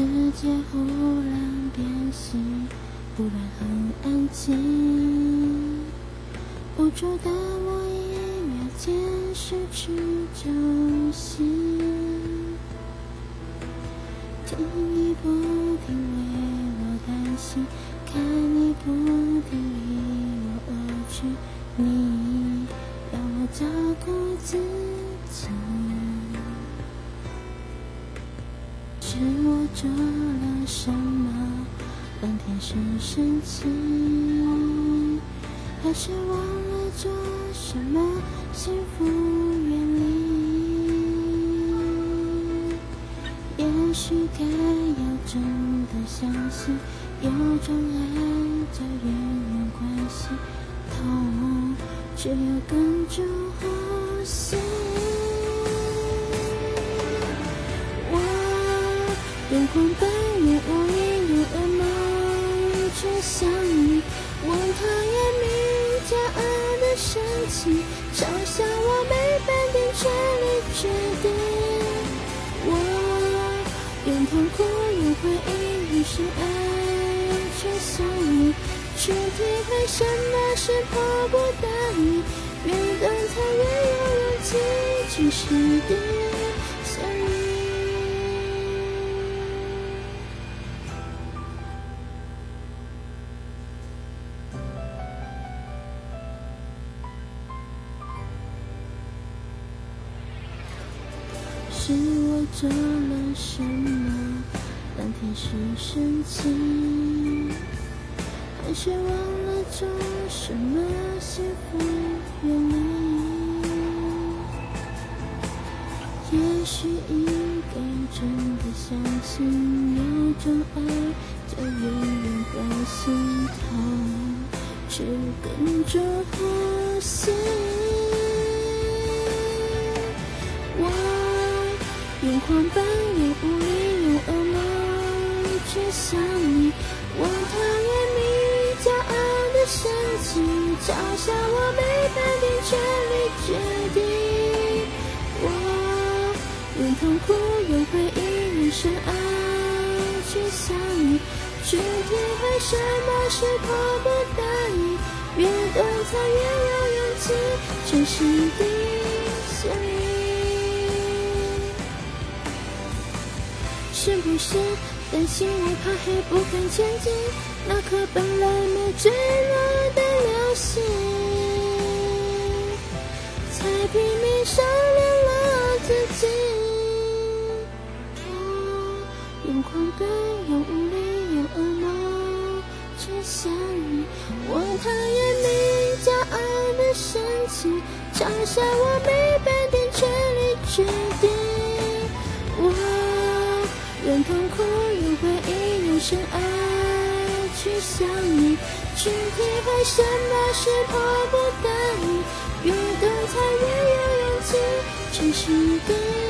世界忽然变心，忽然很安静，无助的我一秒间失去重心，听你不停为我担心，看你不停离我而去，你要我照顾自己。是我做了什么让天使生气？还是忘了做什么幸福远离？也许该要真的相信，有种爱叫远远关系，痛只有跟着呼吸。眼眶半掩无影无耳梦，却想你。我讨厌你骄傲的神情，嘲笑我没半点权利决定。我用痛苦，用回忆，于是爱，却想你，去体会什么是迫不得已，越懂才越有勇气去实地。是我做了什么让天使生气？还是忘了做什么幸福远离？也许应该真的相信，有种爱叫远远关心，痛只跟着呼吸。眼眶半掩无力，有噩梦，却想你。我讨厌你骄傲的神情，嘲笑我没半点权利决定。我愿痛苦，愿回应，愿深爱，却想你，去体会什么是迫不得已，越懂才越有勇气，这是底线。是不是担心我怕黑不敢前进？那颗本来没坠落的流星，才拼命收敛了自己。我眼眶对有无力，有噩梦，却想你。我讨厌你骄傲的神情，嘲笑我没半点权利决定。深爱去想你，去体会什么是迫不得已，越懂才越有勇气，全世界。